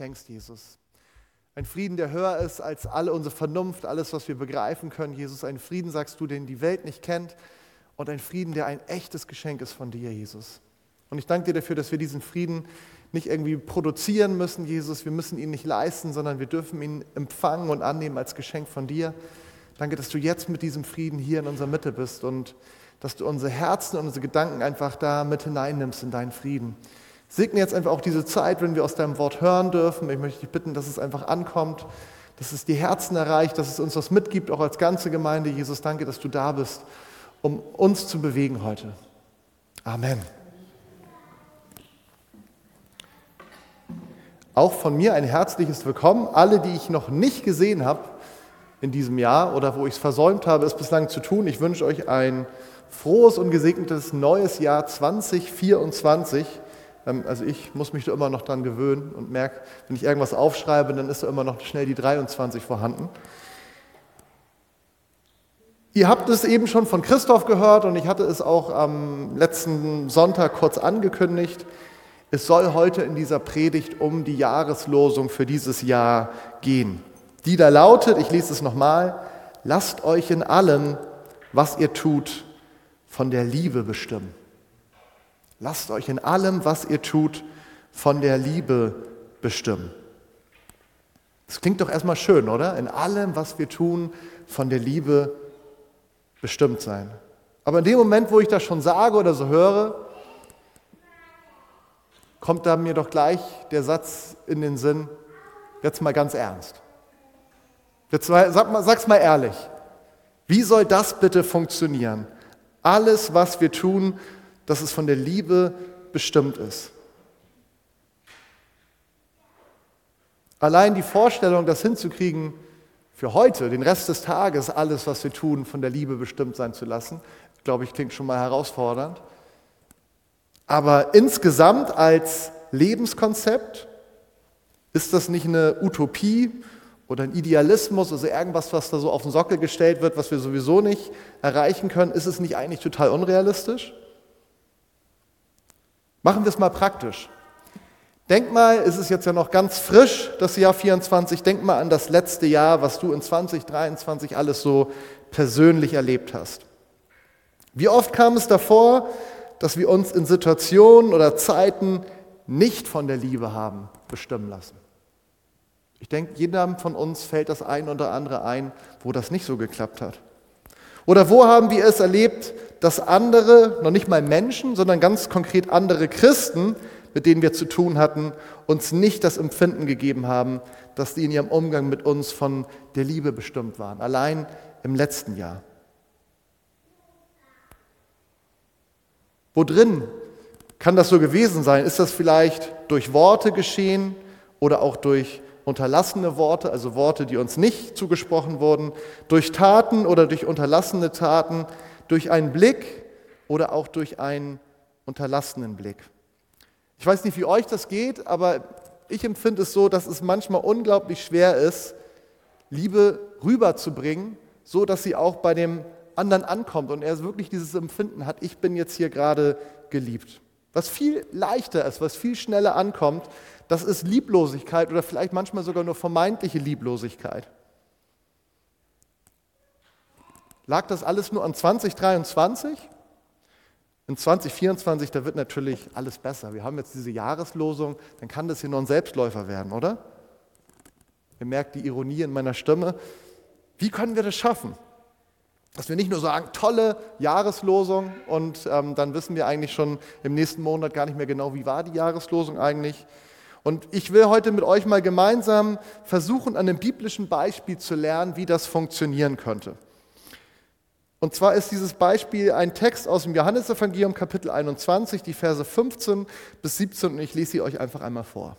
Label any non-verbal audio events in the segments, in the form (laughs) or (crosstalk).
schenkst, Jesus. Ein Frieden, der höher ist als alle unsere Vernunft, alles, was wir begreifen können, Jesus. Ein Frieden, sagst du, den die Welt nicht kennt. Und ein Frieden, der ein echtes Geschenk ist von dir, Jesus. Und ich danke dir dafür, dass wir diesen Frieden nicht irgendwie produzieren müssen, Jesus. Wir müssen ihn nicht leisten, sondern wir dürfen ihn empfangen und annehmen als Geschenk von dir. Danke, dass du jetzt mit diesem Frieden hier in unserer Mitte bist und dass du unsere Herzen und unsere Gedanken einfach da mit hineinnimmst in deinen Frieden. Segne jetzt einfach auch diese Zeit, wenn wir aus deinem Wort hören dürfen. Ich möchte dich bitten, dass es einfach ankommt, dass es die Herzen erreicht, dass es uns was mitgibt, auch als ganze Gemeinde. Jesus, danke, dass du da bist, um uns zu bewegen heute. Amen. Auch von mir ein herzliches Willkommen. Alle, die ich noch nicht gesehen habe in diesem Jahr oder wo ich es versäumt habe, es bislang zu tun, ich wünsche euch ein frohes und gesegnetes neues Jahr 2024. Ähm, also ich muss mich da immer noch dran gewöhnen und merke, wenn ich irgendwas aufschreibe, dann ist da immer noch schnell die 23 vorhanden. Ihr habt es eben schon von Christoph gehört und ich hatte es auch am letzten Sonntag kurz angekündigt. Es soll heute in dieser Predigt um die Jahreslosung für dieses Jahr gehen. Die da lautet, ich lese es nochmal, lasst euch in allem, was ihr tut, von der Liebe bestimmen. Lasst euch in allem, was ihr tut, von der Liebe bestimmen. Das klingt doch erstmal schön, oder? In allem, was wir tun, von der Liebe bestimmt sein. Aber in dem Moment, wo ich das schon sage oder so höre, kommt da mir doch gleich der Satz in den Sinn, jetzt mal ganz ernst. Jetzt mal, sag mal, sag's mal ehrlich. Wie soll das bitte funktionieren? Alles, was wir tun, dass es von der Liebe bestimmt ist. Allein die Vorstellung, das hinzukriegen, für heute, den Rest des Tages, alles, was wir tun, von der Liebe bestimmt sein zu lassen, glaube ich, klingt schon mal herausfordernd. Aber insgesamt als Lebenskonzept ist das nicht eine Utopie oder ein Idealismus, also irgendwas, was da so auf den Sockel gestellt wird, was wir sowieso nicht erreichen können, ist es nicht eigentlich total unrealistisch? Machen wir es mal praktisch. Denk mal, es ist jetzt ja noch ganz frisch, das Jahr 24, denk mal an das letzte Jahr, was du in 2023 alles so persönlich erlebt hast. Wie oft kam es davor, dass wir uns in Situationen oder Zeiten nicht von der Liebe haben bestimmen lassen. Ich denke, jedem von uns fällt das ein oder andere ein, wo das nicht so geklappt hat. Oder wo haben wir es erlebt, dass andere, noch nicht mal Menschen, sondern ganz konkret andere Christen, mit denen wir zu tun hatten, uns nicht das Empfinden gegeben haben, dass sie in ihrem Umgang mit uns von der Liebe bestimmt waren. Allein im letzten Jahr. Wo drin kann das so gewesen sein? Ist das vielleicht durch Worte geschehen oder auch durch unterlassene Worte, also Worte, die uns nicht zugesprochen wurden, durch Taten oder durch unterlassene Taten, durch einen Blick oder auch durch einen unterlassenen Blick? Ich weiß nicht, wie euch das geht, aber ich empfinde es so, dass es manchmal unglaublich schwer ist, Liebe rüberzubringen, so dass sie auch bei dem anderen ankommt und er wirklich dieses Empfinden hat, ich bin jetzt hier gerade geliebt. Was viel leichter ist, was viel schneller ankommt, das ist Lieblosigkeit oder vielleicht manchmal sogar nur vermeintliche Lieblosigkeit. Lag das alles nur an 2023? In 2024, da wird natürlich alles besser. Wir haben jetzt diese Jahreslosung, dann kann das hier noch ein Selbstläufer werden, oder? Ihr merkt die Ironie in meiner Stimme. Wie können wir das schaffen? Dass wir nicht nur sagen, tolle Jahreslosung und ähm, dann wissen wir eigentlich schon im nächsten Monat gar nicht mehr genau, wie war die Jahreslosung eigentlich. Und ich will heute mit euch mal gemeinsam versuchen, an einem biblischen Beispiel zu lernen, wie das funktionieren könnte. Und zwar ist dieses Beispiel ein Text aus dem Johannesevangelium Kapitel 21, die Verse 15 bis 17 und ich lese sie euch einfach einmal vor.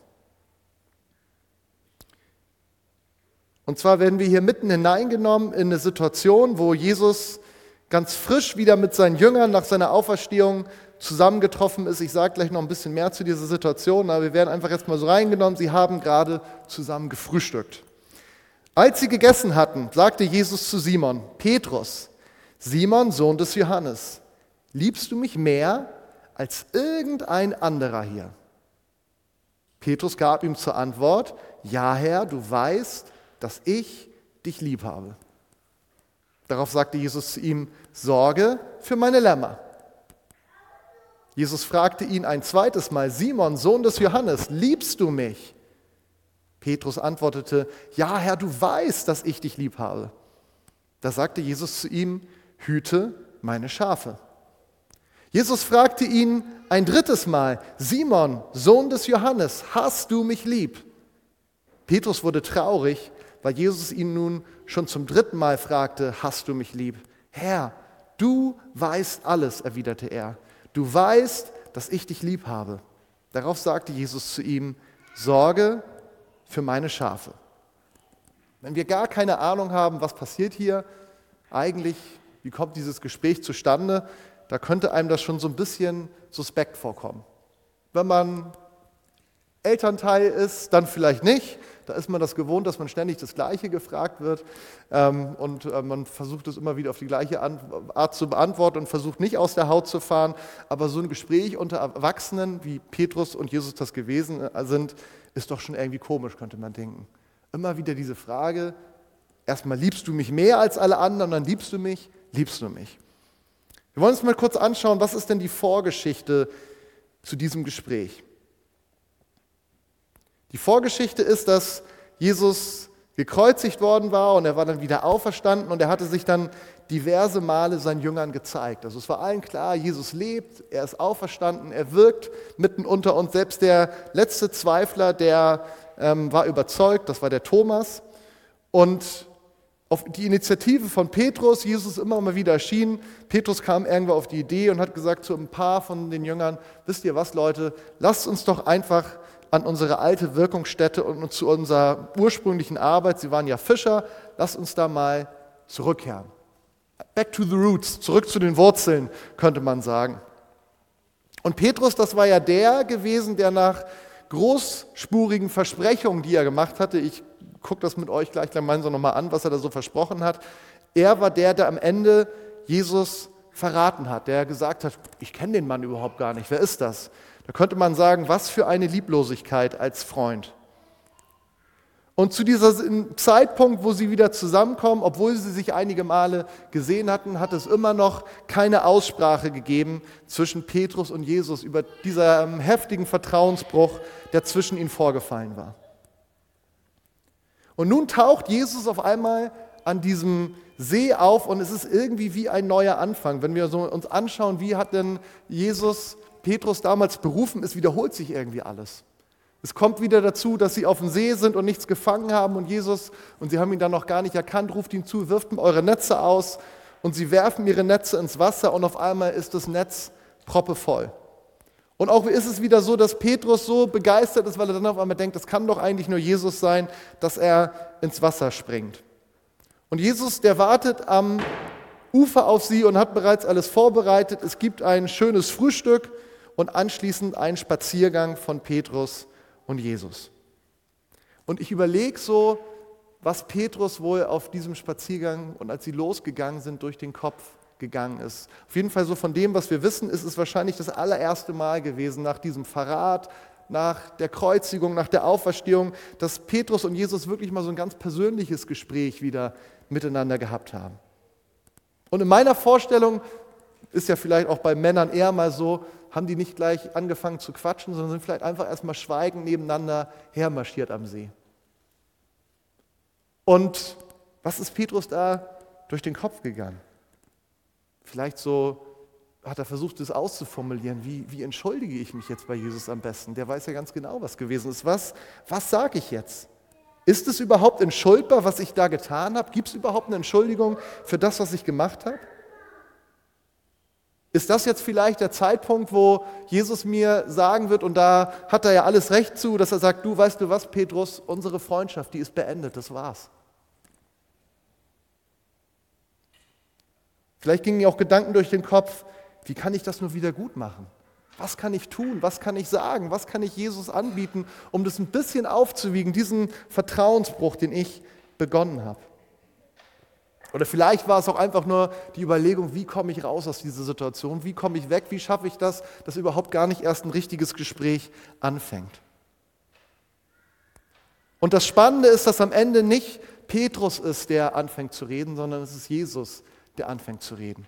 Und zwar werden wir hier mitten hineingenommen in eine Situation, wo Jesus ganz frisch wieder mit seinen Jüngern nach seiner Auferstehung zusammengetroffen ist. Ich sage gleich noch ein bisschen mehr zu dieser Situation, aber wir werden einfach jetzt mal so reingenommen. Sie haben gerade zusammen gefrühstückt. Als sie gegessen hatten, sagte Jesus zu Simon, Petrus, Simon, Sohn des Johannes, liebst du mich mehr als irgendein anderer hier? Petrus gab ihm zur Antwort, ja Herr, du weißt, dass ich dich lieb habe. Darauf sagte Jesus zu ihm, Sorge für meine Lämmer. Jesus fragte ihn ein zweites Mal, Simon, Sohn des Johannes, liebst du mich? Petrus antwortete, ja Herr, du weißt, dass ich dich lieb habe. Da sagte Jesus zu ihm, hüte meine Schafe. Jesus fragte ihn ein drittes Mal, Simon, Sohn des Johannes, hast du mich lieb? Petrus wurde traurig, weil Jesus ihn nun schon zum dritten Mal fragte, hast du mich lieb? Herr, du weißt alles, erwiderte er. Du weißt, dass ich dich lieb habe. Darauf sagte Jesus zu ihm, Sorge für meine Schafe. Wenn wir gar keine Ahnung haben, was passiert hier, eigentlich, wie kommt dieses Gespräch zustande, da könnte einem das schon so ein bisschen suspekt vorkommen. Wenn man Elternteil ist, dann vielleicht nicht. Da ist man das gewohnt, dass man ständig das Gleiche gefragt wird ähm, und äh, man versucht es immer wieder auf die gleiche Art zu beantworten und versucht nicht aus der Haut zu fahren. Aber so ein Gespräch unter Erwachsenen, wie Petrus und Jesus das gewesen äh, sind, ist doch schon irgendwie komisch, könnte man denken. Immer wieder diese Frage, erstmal liebst du mich mehr als alle anderen, dann liebst du mich, liebst du mich. Wir wollen uns mal kurz anschauen, was ist denn die Vorgeschichte zu diesem Gespräch. Die Vorgeschichte ist, dass Jesus gekreuzigt worden war und er war dann wieder auferstanden und er hatte sich dann diverse Male seinen Jüngern gezeigt. Also es war allen klar, Jesus lebt, er ist auferstanden, er wirkt mitten unter uns. Selbst der letzte Zweifler, der ähm, war überzeugt, das war der Thomas. Und auf die Initiative von Petrus, Jesus immer mal wieder erschienen. Petrus kam irgendwo auf die Idee und hat gesagt zu ein paar von den Jüngern, wisst ihr was Leute, lasst uns doch einfach an unsere alte Wirkungsstätte und zu unserer ursprünglichen Arbeit, sie waren ja Fischer, lasst uns da mal zurückkehren. Back to the roots, zurück zu den Wurzeln, könnte man sagen. Und Petrus, das war ja der gewesen, der nach großspurigen Versprechungen, die er gemacht hatte, ich gucke das mit euch gleich gemeinsam nochmal an, was er da so versprochen hat, er war der, der am Ende Jesus verraten hat, der gesagt hat, ich kenne den Mann überhaupt gar nicht, wer ist das? Da könnte man sagen, was für eine Lieblosigkeit als Freund. Und zu diesem Zeitpunkt, wo sie wieder zusammenkommen, obwohl sie sich einige Male gesehen hatten, hat es immer noch keine Aussprache gegeben zwischen Petrus und Jesus über diesen heftigen Vertrauensbruch, der zwischen ihnen vorgefallen war. Und nun taucht Jesus auf einmal an diesem See auf und es ist irgendwie wie ein neuer Anfang. Wenn wir uns anschauen, wie hat denn Jesus Petrus damals berufen ist, wiederholt sich irgendwie alles. Es kommt wieder dazu, dass sie auf dem See sind und nichts gefangen haben und Jesus, und sie haben ihn dann noch gar nicht erkannt, ruft ihm zu, wirft ihm eure Netze aus und sie werfen ihre Netze ins Wasser und auf einmal ist das Netz proppevoll. Und auch ist es wieder so, dass Petrus so begeistert ist, weil er dann auf einmal denkt, das kann doch eigentlich nur Jesus sein, dass er ins Wasser springt. Und Jesus, der wartet am Ufer auf sie und hat bereits alles vorbereitet. Es gibt ein schönes Frühstück und anschließend einen Spaziergang von Petrus und Jesus. Und ich überlege so, was Petrus wohl auf diesem Spaziergang und als sie losgegangen sind, durch den Kopf gegangen ist. Auf jeden Fall so von dem, was wir wissen, ist es wahrscheinlich das allererste Mal gewesen nach diesem Verrat, nach der Kreuzigung, nach der Auferstehung, dass Petrus und Jesus wirklich mal so ein ganz persönliches Gespräch wieder miteinander gehabt haben. Und in meiner Vorstellung ist ja vielleicht auch bei Männern eher mal so, haben die nicht gleich angefangen zu quatschen, sondern sind vielleicht einfach erstmal schweigend nebeneinander hermarschiert am See. Und was ist Petrus da durch den Kopf gegangen? Vielleicht so hat er versucht, es auszuformulieren. Wie, wie entschuldige ich mich jetzt bei Jesus am besten? Der weiß ja ganz genau, was gewesen ist. Was, was sage ich jetzt? Ist es überhaupt entschuldbar, was ich da getan habe? Gibt es überhaupt eine Entschuldigung für das, was ich gemacht habe? Ist das jetzt vielleicht der Zeitpunkt, wo Jesus mir sagen wird, und da hat er ja alles recht zu, dass er sagt, du weißt du was, Petrus, unsere Freundschaft, die ist beendet, das war's. Vielleicht gingen mir auch Gedanken durch den Kopf, wie kann ich das nur wieder gut machen? Was kann ich tun? Was kann ich sagen? Was kann ich Jesus anbieten, um das ein bisschen aufzuwiegen, diesen Vertrauensbruch, den ich begonnen habe? Oder vielleicht war es auch einfach nur die Überlegung, wie komme ich raus aus dieser Situation? Wie komme ich weg? Wie schaffe ich das, dass überhaupt gar nicht erst ein richtiges Gespräch anfängt? Und das Spannende ist, dass am Ende nicht Petrus ist, der anfängt zu reden, sondern es ist Jesus, der anfängt zu reden.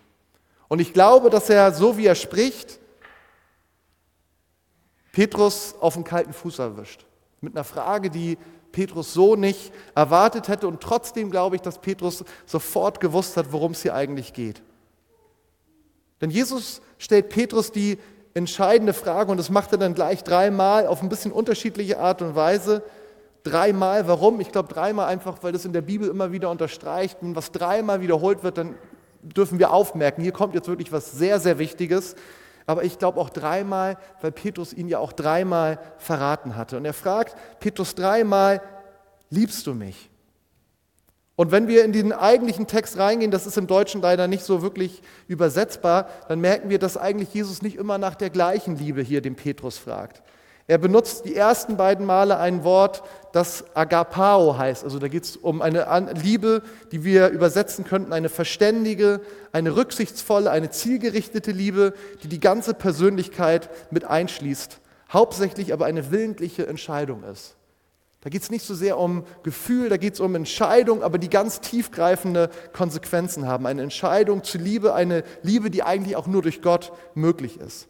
Und ich glaube, dass er, so wie er spricht, Petrus auf den kalten Fuß erwischt. Mit einer Frage, die Petrus so nicht erwartet hätte. Und trotzdem glaube ich, dass Petrus sofort gewusst hat, worum es hier eigentlich geht. Denn Jesus stellt Petrus die entscheidende Frage und das macht er dann gleich dreimal auf ein bisschen unterschiedliche Art und Weise. Dreimal, warum? Ich glaube dreimal einfach, weil das in der Bibel immer wieder unterstreicht. Wenn was dreimal wiederholt wird, dann dürfen wir aufmerken, hier kommt jetzt wirklich was sehr, sehr Wichtiges. Aber ich glaube auch dreimal, weil Petrus ihn ja auch dreimal verraten hatte. Und er fragt Petrus dreimal, liebst du mich? Und wenn wir in den eigentlichen Text reingehen, das ist im Deutschen leider nicht so wirklich übersetzbar, dann merken wir, dass eigentlich Jesus nicht immer nach der gleichen Liebe hier den Petrus fragt. Er benutzt die ersten beiden Male ein Wort, das Agapao heißt. Also da geht es um eine Liebe, die wir übersetzen könnten, eine verständige, eine rücksichtsvolle, eine zielgerichtete Liebe, die die ganze Persönlichkeit mit einschließt, hauptsächlich aber eine willentliche Entscheidung ist. Da geht es nicht so sehr um Gefühl, da geht es um Entscheidung, aber die ganz tiefgreifende Konsequenzen haben. Eine Entscheidung zur Liebe, eine Liebe, die eigentlich auch nur durch Gott möglich ist.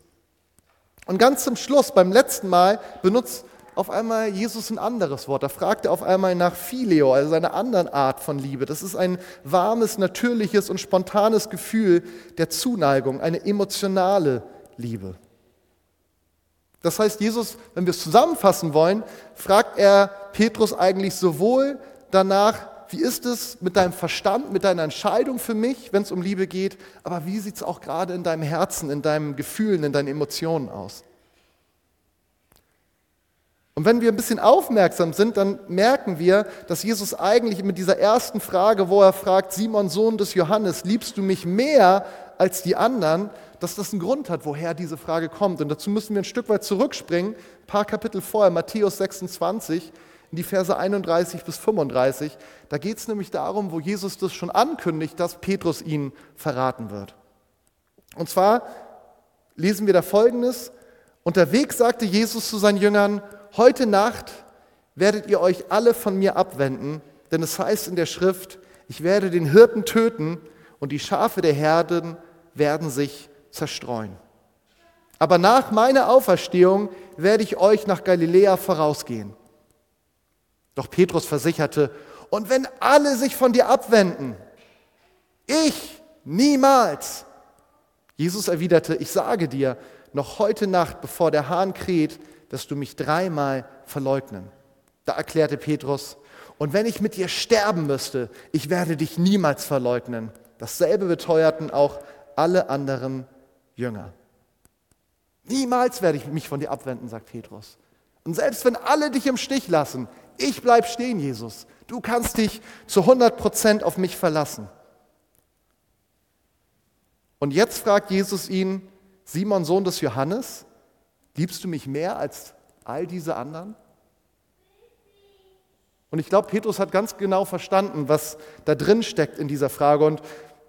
Und ganz zum Schluss, beim letzten Mal, benutzt auf einmal Jesus ein anderes Wort. Da fragt er auf einmal nach Phileo, also einer anderen Art von Liebe. Das ist ein warmes, natürliches und spontanes Gefühl der Zuneigung, eine emotionale Liebe. Das heißt, Jesus, wenn wir es zusammenfassen wollen, fragt er Petrus eigentlich sowohl danach, wie ist es mit deinem Verstand, mit deiner Entscheidung für mich, wenn es um Liebe geht, aber wie sieht es auch gerade in deinem Herzen, in deinen Gefühlen, in deinen Emotionen aus? Und wenn wir ein bisschen aufmerksam sind, dann merken wir, dass Jesus eigentlich mit dieser ersten Frage, wo er fragt, Simon, Sohn des Johannes, liebst du mich mehr als die anderen, dass das einen Grund hat, woher diese Frage kommt. Und dazu müssen wir ein Stück weit zurückspringen, ein paar Kapitel vorher, Matthäus 26 in die Verse 31 bis 35. Da geht es nämlich darum, wo Jesus das schon ankündigt, dass Petrus ihn verraten wird. Und zwar lesen wir da Folgendes. Unterwegs sagte Jesus zu seinen Jüngern, heute Nacht werdet ihr euch alle von mir abwenden, denn es heißt in der Schrift, ich werde den Hirten töten und die Schafe der Herden werden sich zerstreuen. Aber nach meiner Auferstehung werde ich euch nach Galiläa vorausgehen. Doch Petrus versicherte, und wenn alle sich von dir abwenden, ich niemals. Jesus erwiderte, ich sage dir, noch heute Nacht, bevor der Hahn kräht, dass du mich dreimal verleugnen. Da erklärte Petrus, und wenn ich mit dir sterben müsste, ich werde dich niemals verleugnen. Dasselbe beteuerten auch alle anderen Jünger. Niemals werde ich mich von dir abwenden, sagt Petrus. Und selbst wenn alle dich im Stich lassen, ich bleibe stehen, Jesus. Du kannst dich zu 100 Prozent auf mich verlassen. Und jetzt fragt Jesus ihn, Simon, Sohn des Johannes, liebst du mich mehr als all diese anderen? Und ich glaube, Petrus hat ganz genau verstanden, was da drin steckt in dieser Frage. Und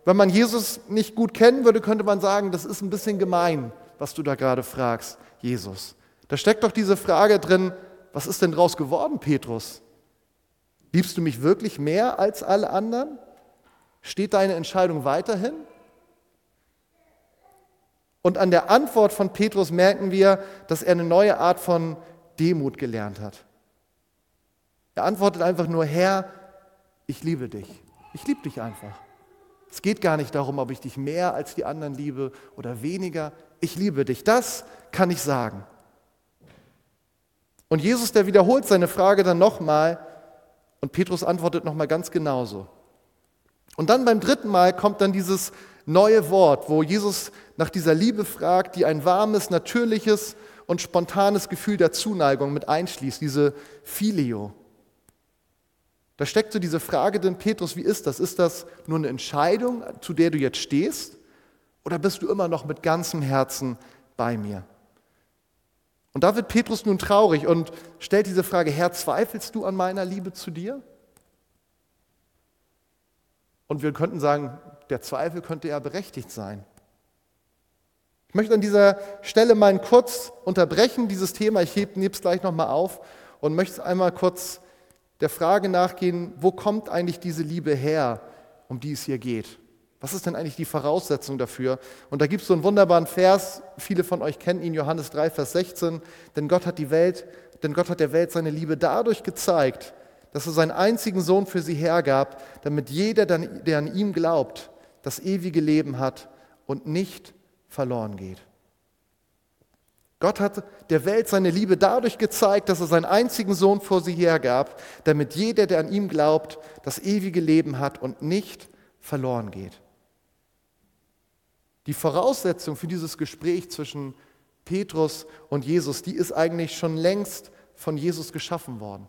wenn man Jesus nicht gut kennen würde, könnte man sagen, das ist ein bisschen gemein, was du da gerade fragst, Jesus. Da steckt doch diese Frage drin, was ist denn draus geworden, Petrus? Liebst du mich wirklich mehr als alle anderen? Steht deine Entscheidung weiterhin? Und an der Antwort von Petrus merken wir, dass er eine neue Art von Demut gelernt hat. Er antwortet einfach nur, Herr, ich liebe dich. Ich liebe dich einfach. Es geht gar nicht darum, ob ich dich mehr als die anderen liebe oder weniger. Ich liebe dich. Das kann ich sagen. Und Jesus, der wiederholt seine Frage dann nochmal und Petrus antwortet nochmal ganz genauso. Und dann beim dritten Mal kommt dann dieses neue Wort, wo Jesus nach dieser Liebe fragt, die ein warmes, natürliches und spontanes Gefühl der Zuneigung mit einschließt, diese Filio. Da steckt so diese Frage drin, Petrus, wie ist das? Ist das nur eine Entscheidung, zu der du jetzt stehst? Oder bist du immer noch mit ganzem Herzen bei mir? Und da wird Petrus nun traurig und stellt diese Frage, Herr, zweifelst du an meiner Liebe zu dir? Und wir könnten sagen, der Zweifel könnte ja berechtigt sein. Ich möchte an dieser Stelle mal kurz unterbrechen, dieses Thema. Ich nehme es gleich nochmal auf und möchte einmal kurz der Frage nachgehen, wo kommt eigentlich diese Liebe her, um die es hier geht? Was ist denn eigentlich die Voraussetzung dafür? Und da gibt es so einen wunderbaren Vers, viele von euch kennen ihn, Johannes 3, Vers 16, denn Gott hat die Welt, denn Gott hat der Welt seine Liebe dadurch gezeigt, dass er seinen einzigen Sohn für sie hergab, damit jeder, der an ihm glaubt, das ewige Leben hat und nicht verloren geht. Gott hat der Welt seine Liebe dadurch gezeigt, dass er seinen einzigen Sohn vor sie hergab, damit jeder, der an ihm glaubt, das ewige Leben hat und nicht verloren geht. Die Voraussetzung für dieses Gespräch zwischen Petrus und Jesus, die ist eigentlich schon längst von Jesus geschaffen worden.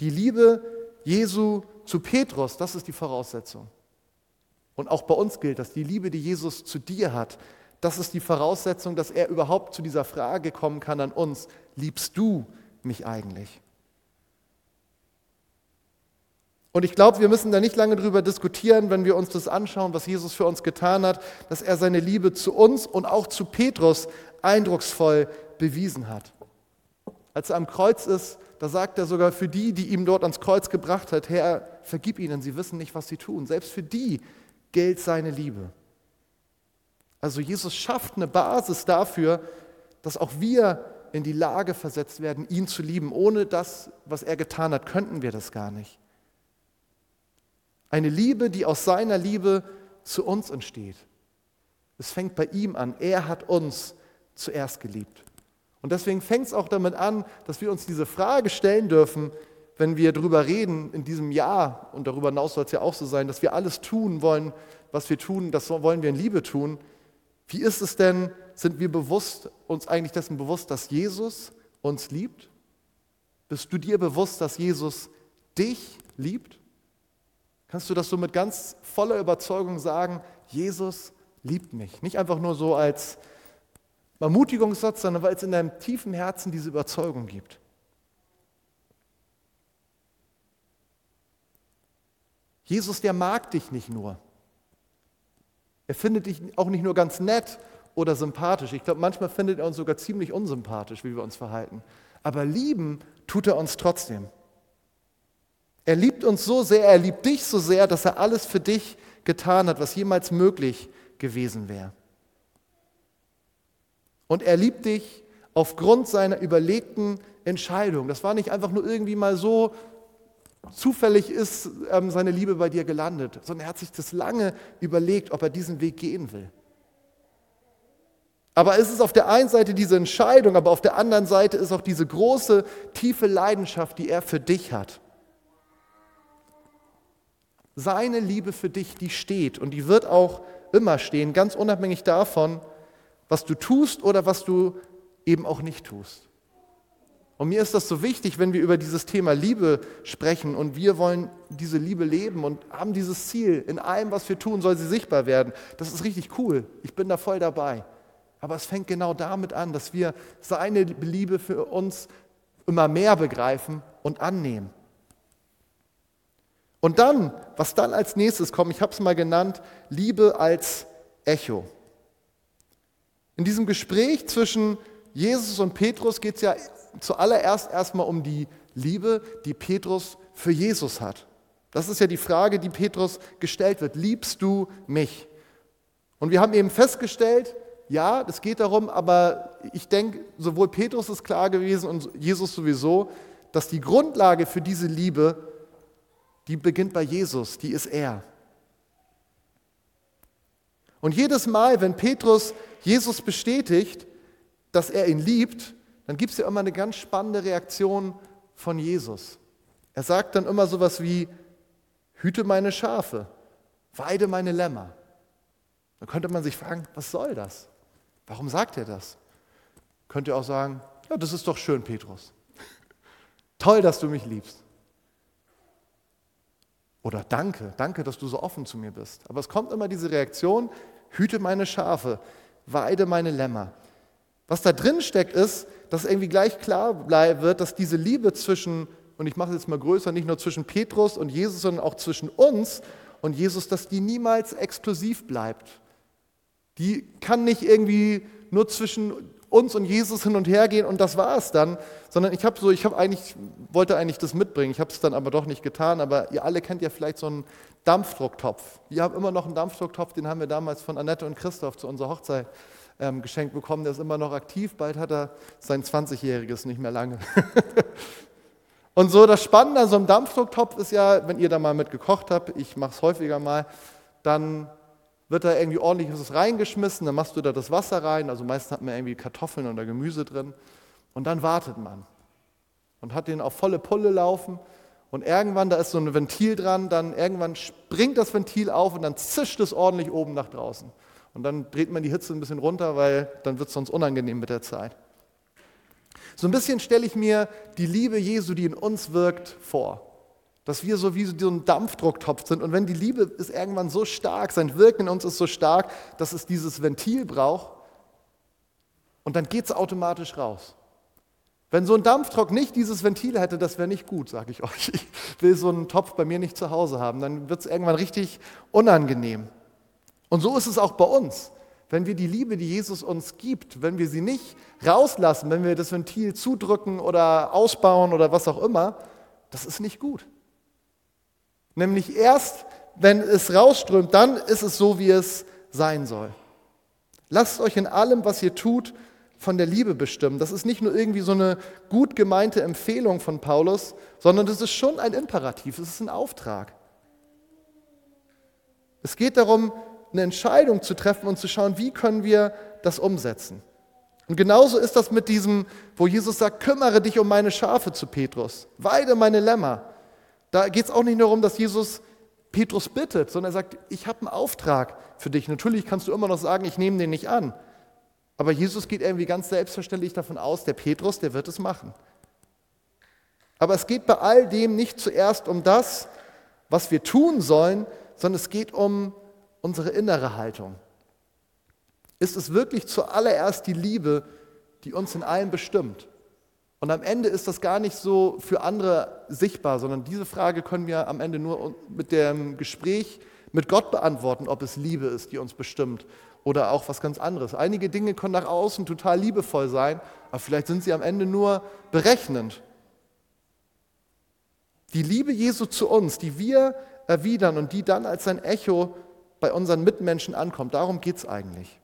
Die Liebe Jesu zu Petrus, das ist die Voraussetzung. Und auch bei uns gilt das, die Liebe, die Jesus zu dir hat, das ist die Voraussetzung, dass er überhaupt zu dieser Frage kommen kann an uns, liebst du mich eigentlich? Und ich glaube, wir müssen da nicht lange drüber diskutieren, wenn wir uns das anschauen, was Jesus für uns getan hat, dass er seine Liebe zu uns und auch zu Petrus eindrucksvoll bewiesen hat. Als er am Kreuz ist, da sagt er sogar für die, die ihm dort ans Kreuz gebracht hat, Herr, vergib ihnen, sie wissen nicht, was sie tun. Selbst für die gilt seine Liebe. Also Jesus schafft eine Basis dafür, dass auch wir in die Lage versetzt werden, ihn zu lieben. Ohne das, was er getan hat, könnten wir das gar nicht. Eine Liebe, die aus seiner Liebe zu uns entsteht. Es fängt bei ihm an. Er hat uns zuerst geliebt. Und deswegen fängt es auch damit an, dass wir uns diese Frage stellen dürfen, wenn wir darüber reden in diesem Jahr, und darüber hinaus soll es ja auch so sein, dass wir alles tun wollen, was wir tun, das wollen wir in Liebe tun. Wie ist es denn, sind wir bewusst, uns eigentlich dessen bewusst, dass Jesus uns liebt? Bist du dir bewusst, dass Jesus dich liebt? Kannst du das so mit ganz voller Überzeugung sagen, Jesus liebt mich? Nicht einfach nur so als Ermutigungssatz, sondern weil es in deinem tiefen Herzen diese Überzeugung gibt. Jesus, der mag dich nicht nur. Er findet dich auch nicht nur ganz nett oder sympathisch. Ich glaube, manchmal findet er uns sogar ziemlich unsympathisch, wie wir uns verhalten. Aber lieben tut er uns trotzdem. Er liebt uns so sehr, er liebt dich so sehr, dass er alles für dich getan hat, was jemals möglich gewesen wäre. Und er liebt dich aufgrund seiner überlegten Entscheidung. Das war nicht einfach nur irgendwie mal so, zufällig ist ähm, seine Liebe bei dir gelandet, sondern er hat sich das lange überlegt, ob er diesen Weg gehen will. Aber es ist auf der einen Seite diese Entscheidung, aber auf der anderen Seite ist auch diese große, tiefe Leidenschaft, die er für dich hat. Seine Liebe für dich, die steht und die wird auch immer stehen, ganz unabhängig davon, was du tust oder was du eben auch nicht tust. Und mir ist das so wichtig, wenn wir über dieses Thema Liebe sprechen und wir wollen diese Liebe leben und haben dieses Ziel, in allem, was wir tun, soll sie sichtbar werden. Das ist richtig cool. Ich bin da voll dabei. Aber es fängt genau damit an, dass wir seine Liebe für uns immer mehr begreifen und annehmen. Und dann, was dann als nächstes kommt, ich habe es mal genannt, Liebe als Echo. In diesem Gespräch zwischen Jesus und Petrus geht es ja zuallererst erstmal um die Liebe, die Petrus für Jesus hat. Das ist ja die Frage, die Petrus gestellt wird. Liebst du mich? Und wir haben eben festgestellt, ja, es geht darum, aber ich denke, sowohl Petrus ist klar gewesen und Jesus sowieso, dass die Grundlage für diese Liebe die beginnt bei Jesus, die ist er. Und jedes Mal, wenn Petrus Jesus bestätigt, dass er ihn liebt, dann gibt es ja immer eine ganz spannende Reaktion von Jesus. Er sagt dann immer sowas wie, hüte meine Schafe, weide meine Lämmer. Da könnte man sich fragen, was soll das? Warum sagt er das? Könnte auch sagen, ja, das ist doch schön, Petrus. Toll, dass du mich liebst. Oder danke, danke, dass du so offen zu mir bist. Aber es kommt immer diese Reaktion, hüte meine Schafe, weide meine Lämmer. Was da drin steckt, ist, dass irgendwie gleich klar wird, dass diese Liebe zwischen, und ich mache es jetzt mal größer, nicht nur zwischen Petrus und Jesus, sondern auch zwischen uns und Jesus, dass die niemals exklusiv bleibt. Die kann nicht irgendwie nur zwischen uns und Jesus hin und her gehen und das war es dann, sondern ich habe so, ich habe eigentlich, wollte eigentlich das mitbringen, ich habe es dann aber doch nicht getan, aber ihr alle kennt ja vielleicht so einen Dampfdrucktopf. Wir haben immer noch einen Dampfdrucktopf, den haben wir damals von Annette und Christoph zu unserer Hochzeit ähm, geschenkt bekommen, der ist immer noch aktiv, bald hat er sein 20-jähriges, nicht mehr lange. (laughs) und so das Spannende an so einem Dampfdrucktopf ist ja, wenn ihr da mal mit gekocht habt, ich mache es häufiger mal, dann wird da irgendwie ordentliches reingeschmissen, dann machst du da das Wasser rein, also meistens hat man irgendwie Kartoffeln oder Gemüse drin und dann wartet man und hat den auf volle Pulle laufen und irgendwann, da ist so ein Ventil dran, dann irgendwann springt das Ventil auf und dann zischt es ordentlich oben nach draußen. Und dann dreht man die Hitze ein bisschen runter, weil dann wird es sonst unangenehm mit der Zeit. So ein bisschen stelle ich mir die Liebe Jesu, die in uns wirkt, vor. Dass wir so wie so ein Dampfdrucktopf sind. Und wenn die Liebe ist irgendwann so stark, sein Wirken in uns ist so stark, dass es dieses Ventil braucht, und dann geht es automatisch raus. Wenn so ein Dampfdruck nicht dieses Ventil hätte, das wäre nicht gut, sage ich (laughs) euch. Ich will so einen Topf bei mir nicht zu Hause haben. Dann wird es irgendwann richtig unangenehm. Und so ist es auch bei uns. Wenn wir die Liebe, die Jesus uns gibt, wenn wir sie nicht rauslassen, wenn wir das Ventil zudrücken oder ausbauen oder was auch immer, das ist nicht gut. Nämlich erst, wenn es rausströmt, dann ist es so, wie es sein soll. Lasst euch in allem, was ihr tut, von der Liebe bestimmen. Das ist nicht nur irgendwie so eine gut gemeinte Empfehlung von Paulus, sondern das ist schon ein Imperativ, es ist ein Auftrag. Es geht darum, eine Entscheidung zu treffen und zu schauen, wie können wir das umsetzen. Und genauso ist das mit diesem, wo Jesus sagt, kümmere dich um meine Schafe zu Petrus, weide meine Lämmer. Da geht es auch nicht nur darum, dass Jesus Petrus bittet, sondern er sagt, ich habe einen Auftrag für dich. Natürlich kannst du immer noch sagen, ich nehme den nicht an. Aber Jesus geht irgendwie ganz selbstverständlich davon aus, der Petrus, der wird es machen. Aber es geht bei all dem nicht zuerst um das, was wir tun sollen, sondern es geht um unsere innere Haltung? Ist es wirklich zuallererst die Liebe, die uns in allem bestimmt? Und am Ende ist das gar nicht so für andere sichtbar, sondern diese Frage können wir am Ende nur mit dem Gespräch mit Gott beantworten, ob es Liebe ist, die uns bestimmt oder auch was ganz anderes. Einige Dinge können nach außen total liebevoll sein, aber vielleicht sind sie am Ende nur berechnend. Die Liebe Jesu zu uns, die wir erwidern und die dann als ein Echo bei unseren Mitmenschen ankommt. Darum geht es eigentlich.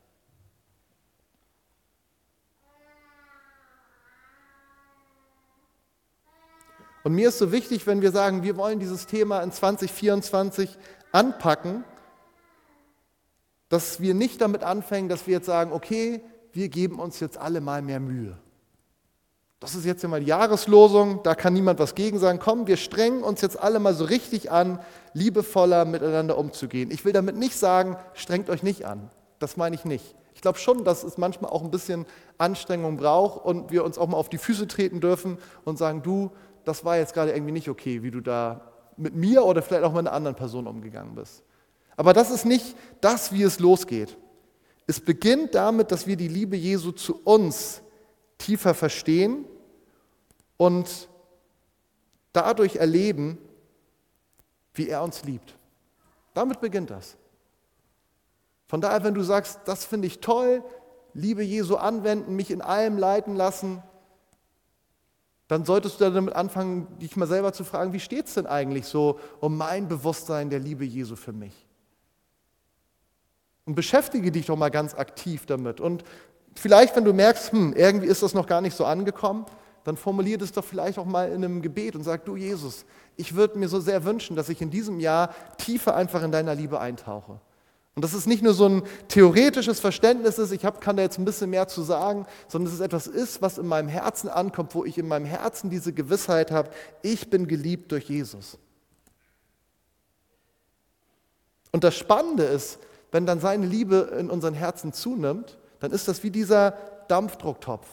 Und mir ist so wichtig, wenn wir sagen, wir wollen dieses Thema in 2024 anpacken, dass wir nicht damit anfangen, dass wir jetzt sagen, okay, wir geben uns jetzt alle mal mehr Mühe. Das ist jetzt ja mal die Jahreslosung, da kann niemand was gegen sagen. Komm, wir strengen uns jetzt alle mal so richtig an, liebevoller miteinander umzugehen. Ich will damit nicht sagen, strengt euch nicht an. Das meine ich nicht. Ich glaube schon, dass es manchmal auch ein bisschen Anstrengung braucht und wir uns auch mal auf die Füße treten dürfen und sagen, du, das war jetzt gerade irgendwie nicht okay, wie du da mit mir oder vielleicht auch mit einer anderen Person umgegangen bist. Aber das ist nicht das, wie es losgeht. Es beginnt damit, dass wir die Liebe Jesu zu uns tiefer verstehen und dadurch erleben, wie er uns liebt. Damit beginnt das. Von daher, wenn du sagst, das finde ich toll, Liebe Jesu anwenden, mich in allem leiten lassen, dann solltest du damit anfangen, dich mal selber zu fragen, wie steht es denn eigentlich so um mein Bewusstsein der Liebe Jesu für mich? Und beschäftige dich doch mal ganz aktiv damit. Und vielleicht, wenn du merkst, hm, irgendwie ist das noch gar nicht so angekommen, dann formulier das doch vielleicht auch mal in einem Gebet und sag, du Jesus, ich würde mir so sehr wünschen, dass ich in diesem Jahr tiefer einfach in deiner Liebe eintauche. Und dass es nicht nur so ein theoretisches Verständnis ist, ich hab, kann da jetzt ein bisschen mehr zu sagen, sondern dass es etwas ist, was in meinem Herzen ankommt, wo ich in meinem Herzen diese Gewissheit habe, ich bin geliebt durch Jesus. Und das Spannende ist, wenn dann seine Liebe in unseren Herzen zunimmt, dann ist das wie dieser Dampfdrucktopf.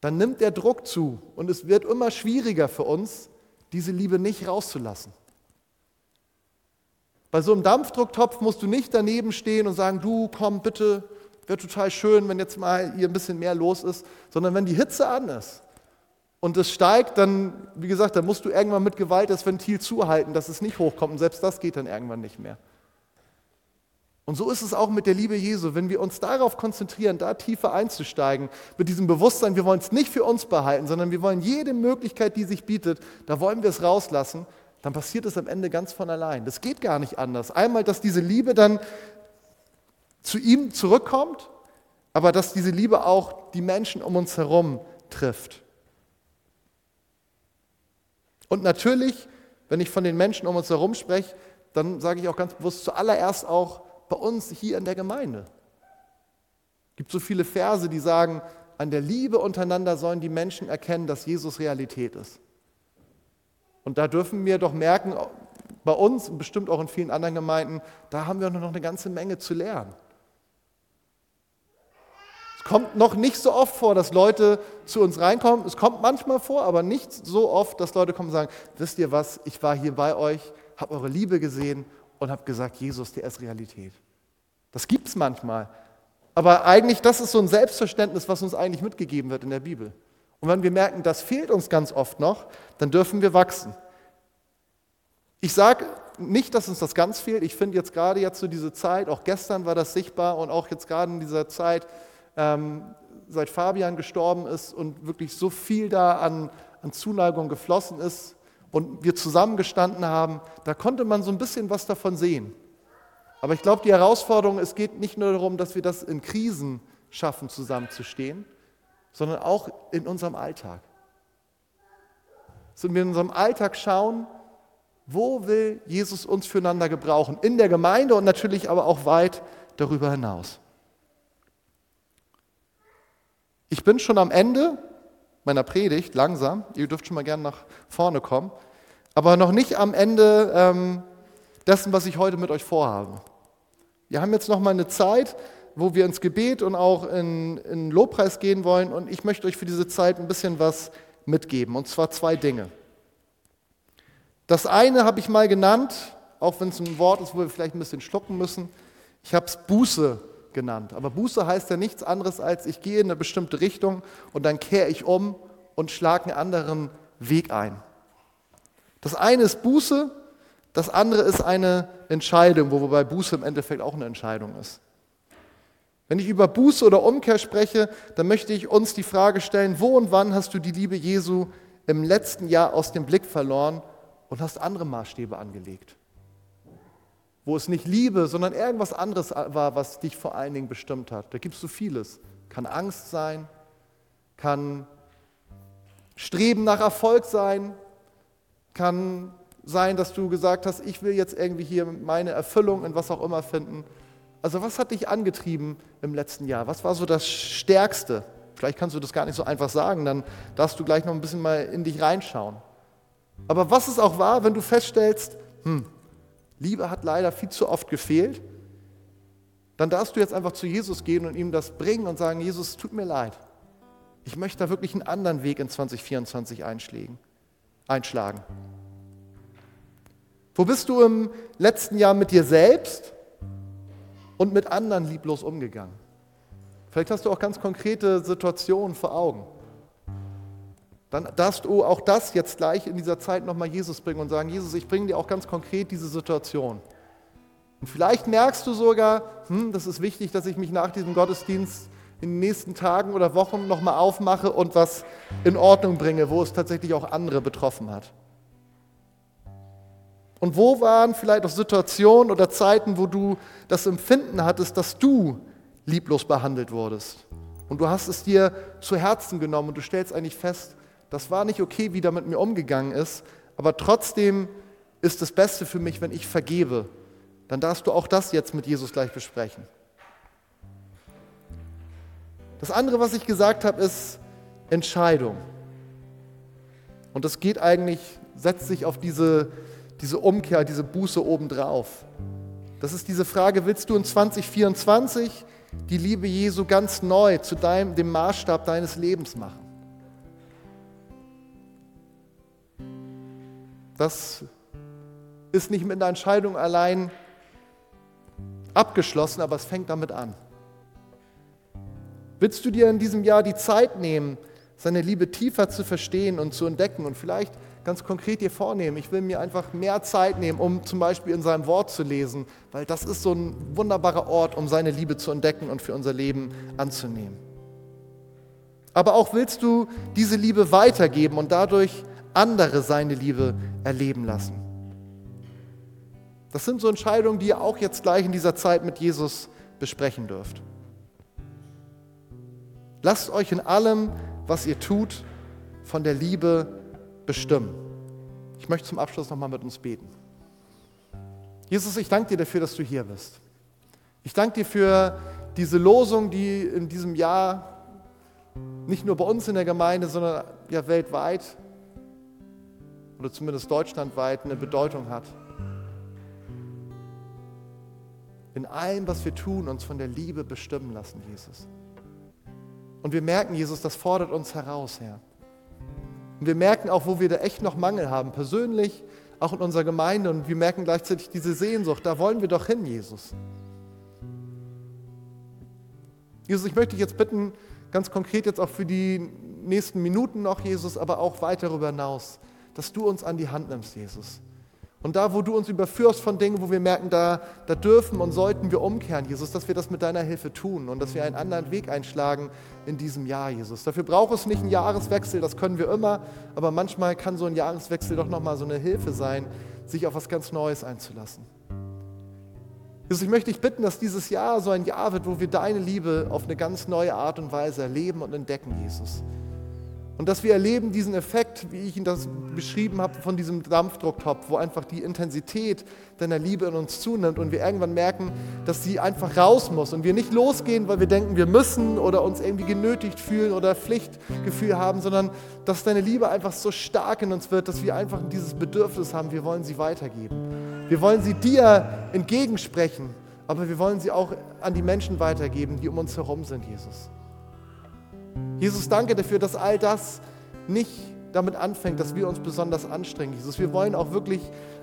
Dann nimmt der Druck zu und es wird immer schwieriger für uns, diese Liebe nicht rauszulassen. Bei so einem Dampfdrucktopf musst du nicht daneben stehen und sagen, du komm bitte, wäre total schön, wenn jetzt mal hier ein bisschen mehr los ist, sondern wenn die Hitze an ist und es steigt, dann, wie gesagt, dann musst du irgendwann mit Gewalt das Ventil zuhalten, dass es nicht hochkommt und selbst das geht dann irgendwann nicht mehr. Und so ist es auch mit der Liebe Jesu. Wenn wir uns darauf konzentrieren, da tiefer einzusteigen, mit diesem Bewusstsein, wir wollen es nicht für uns behalten, sondern wir wollen jede Möglichkeit, die sich bietet, da wollen wir es rauslassen, dann passiert es am Ende ganz von allein. Das geht gar nicht anders. Einmal, dass diese Liebe dann zu ihm zurückkommt, aber dass diese Liebe auch die Menschen um uns herum trifft. Und natürlich, wenn ich von den Menschen um uns herum spreche, dann sage ich auch ganz bewusst zuallererst auch bei uns hier in der Gemeinde. Es gibt so viele Verse, die sagen, an der Liebe untereinander sollen die Menschen erkennen, dass Jesus Realität ist. Und da dürfen wir doch merken, bei uns und bestimmt auch in vielen anderen Gemeinden, da haben wir noch eine ganze Menge zu lernen. Es kommt noch nicht so oft vor, dass Leute zu uns reinkommen. Es kommt manchmal vor, aber nicht so oft, dass Leute kommen und sagen, wisst ihr was, ich war hier bei euch, habe eure Liebe gesehen und habe gesagt, Jesus, der ist Realität. Das gibt es manchmal. Aber eigentlich, das ist so ein Selbstverständnis, was uns eigentlich mitgegeben wird in der Bibel. Und wenn wir merken, das fehlt uns ganz oft noch, dann dürfen wir wachsen. Ich sage nicht, dass uns das ganz fehlt. Ich finde jetzt gerade jetzt so diese Zeit, auch gestern war das sichtbar und auch jetzt gerade in dieser Zeit, ähm, seit Fabian gestorben ist und wirklich so viel da an, an Zuneigung geflossen ist und wir zusammengestanden haben, da konnte man so ein bisschen was davon sehen. Aber ich glaube, die Herausforderung, es geht nicht nur darum, dass wir das in Krisen schaffen, zusammenzustehen, sondern auch in unserem Alltag. Dass wir in unserem Alltag schauen, wo will Jesus uns füreinander gebrauchen? In der Gemeinde und natürlich aber auch weit darüber hinaus. Ich bin schon am Ende meiner Predigt, langsam. Ihr dürft schon mal gerne nach vorne kommen. Aber noch nicht am Ende ähm, dessen, was ich heute mit euch vorhabe. Wir haben jetzt noch mal eine Zeit, wo wir ins Gebet und auch in, in Lobpreis gehen wollen. Und ich möchte euch für diese Zeit ein bisschen was mitgeben. Und zwar zwei Dinge. Das eine habe ich mal genannt, auch wenn es ein Wort ist, wo wir vielleicht ein bisschen schlucken müssen. Ich habe es Buße genannt. Aber Buße heißt ja nichts anderes als, ich gehe in eine bestimmte Richtung und dann kehre ich um und schlage einen anderen Weg ein. Das eine ist Buße, das andere ist eine Entscheidung, wobei Buße im Endeffekt auch eine Entscheidung ist. Wenn ich über Buße oder Umkehr spreche, dann möchte ich uns die Frage stellen, wo und wann hast du die Liebe Jesu im letzten Jahr aus dem Blick verloren und hast andere Maßstäbe angelegt? wo es nicht Liebe, sondern irgendwas anderes war, was dich vor allen Dingen bestimmt hat. Da gibt es so vieles. Kann Angst sein, kann Streben nach Erfolg sein, kann sein, dass du gesagt hast, ich will jetzt irgendwie hier meine Erfüllung in was auch immer finden. Also was hat dich angetrieben im letzten Jahr? Was war so das Stärkste? Vielleicht kannst du das gar nicht so einfach sagen, dann darfst du gleich noch ein bisschen mal in dich reinschauen. Aber was es auch war, wenn du feststellst, hm, Liebe hat leider viel zu oft gefehlt, dann darfst du jetzt einfach zu Jesus gehen und ihm das bringen und sagen, Jesus, es tut mir leid. Ich möchte da wirklich einen anderen Weg in 2024 einschlagen. Wo bist du im letzten Jahr mit dir selbst und mit anderen lieblos umgegangen? Vielleicht hast du auch ganz konkrete Situationen vor Augen dann darfst du auch das jetzt gleich in dieser Zeit nochmal Jesus bringen und sagen, Jesus, ich bringe dir auch ganz konkret diese Situation. Und vielleicht merkst du sogar, hm, das ist wichtig, dass ich mich nach diesem Gottesdienst in den nächsten Tagen oder Wochen nochmal aufmache und was in Ordnung bringe, wo es tatsächlich auch andere betroffen hat. Und wo waren vielleicht auch Situationen oder Zeiten, wo du das Empfinden hattest, dass du lieblos behandelt wurdest? Und du hast es dir zu Herzen genommen und du stellst eigentlich fest, das war nicht okay, wie da mit mir umgegangen ist, aber trotzdem ist das Beste für mich, wenn ich vergebe. Dann darfst du auch das jetzt mit Jesus gleich besprechen. Das andere, was ich gesagt habe, ist Entscheidung. Und das geht eigentlich, setzt sich auf diese, diese Umkehr, diese Buße obendrauf. Das ist diese Frage, willst du in 2024 die Liebe Jesu ganz neu zu deinem, dem Maßstab deines Lebens machen? Das ist nicht mit einer Entscheidung allein abgeschlossen, aber es fängt damit an. Willst du dir in diesem Jahr die Zeit nehmen, seine Liebe tiefer zu verstehen und zu entdecken? Und vielleicht ganz konkret dir vornehmen. Ich will mir einfach mehr Zeit nehmen, um zum Beispiel in seinem Wort zu lesen, weil das ist so ein wunderbarer Ort, um seine Liebe zu entdecken und für unser Leben anzunehmen. Aber auch willst du diese Liebe weitergeben und dadurch andere seine Liebe erleben lassen. Das sind so Entscheidungen, die ihr auch jetzt gleich in dieser Zeit mit Jesus besprechen dürft. Lasst euch in allem, was ihr tut, von der Liebe bestimmen. Ich möchte zum Abschluss nochmal mit uns beten. Jesus, ich danke dir dafür, dass du hier bist. Ich danke dir für diese Losung, die in diesem Jahr nicht nur bei uns in der Gemeinde, sondern ja weltweit oder zumindest deutschlandweit eine Bedeutung hat. In allem, was wir tun, uns von der Liebe bestimmen lassen, Jesus. Und wir merken, Jesus, das fordert uns heraus, Herr. Und wir merken auch, wo wir da echt noch Mangel haben, persönlich, auch in unserer Gemeinde. Und wir merken gleichzeitig diese Sehnsucht, da wollen wir doch hin, Jesus. Jesus, ich möchte dich jetzt bitten, ganz konkret jetzt auch für die nächsten Minuten noch, Jesus, aber auch weit darüber hinaus, dass du uns an die Hand nimmst, Jesus. Und da, wo du uns überführst von Dingen, wo wir merken, da, da dürfen und sollten wir umkehren, Jesus, dass wir das mit deiner Hilfe tun und dass wir einen anderen Weg einschlagen in diesem Jahr, Jesus. Dafür braucht es nicht einen Jahreswechsel, das können wir immer, aber manchmal kann so ein Jahreswechsel doch nochmal so eine Hilfe sein, sich auf was ganz Neues einzulassen. Jesus, ich möchte dich bitten, dass dieses Jahr so ein Jahr wird, wo wir deine Liebe auf eine ganz neue Art und Weise erleben und entdecken, Jesus. Und dass wir erleben diesen Effekt, wie ich ihn das beschrieben habe, von diesem Dampfdrucktopf, wo einfach die Intensität deiner Liebe in uns zunimmt und wir irgendwann merken, dass sie einfach raus muss und wir nicht losgehen, weil wir denken, wir müssen oder uns irgendwie genötigt fühlen oder Pflichtgefühl haben, sondern dass deine Liebe einfach so stark in uns wird, dass wir einfach dieses Bedürfnis haben, wir wollen sie weitergeben. Wir wollen sie dir entgegensprechen, aber wir wollen sie auch an die Menschen weitergeben, die um uns herum sind, Jesus. Jesus, danke dafür, dass all das nicht damit anfängt, dass wir uns besonders anstrengen, Jesus. Wir wollen auch wirklich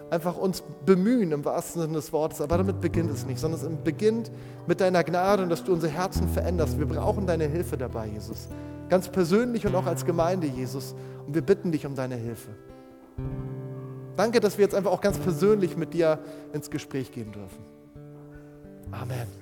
einfach uns bemühen im wahrsten Sinne des Wortes, aber damit beginnt es nicht, sondern es beginnt mit deiner Gnade und dass du unsere Herzen veränderst. Wir brauchen deine Hilfe dabei, Jesus. Ganz persönlich und auch als Gemeinde, Jesus. Und wir bitten dich um deine Hilfe. Danke, dass wir jetzt einfach auch ganz persönlich mit dir ins Gespräch gehen dürfen. Amen.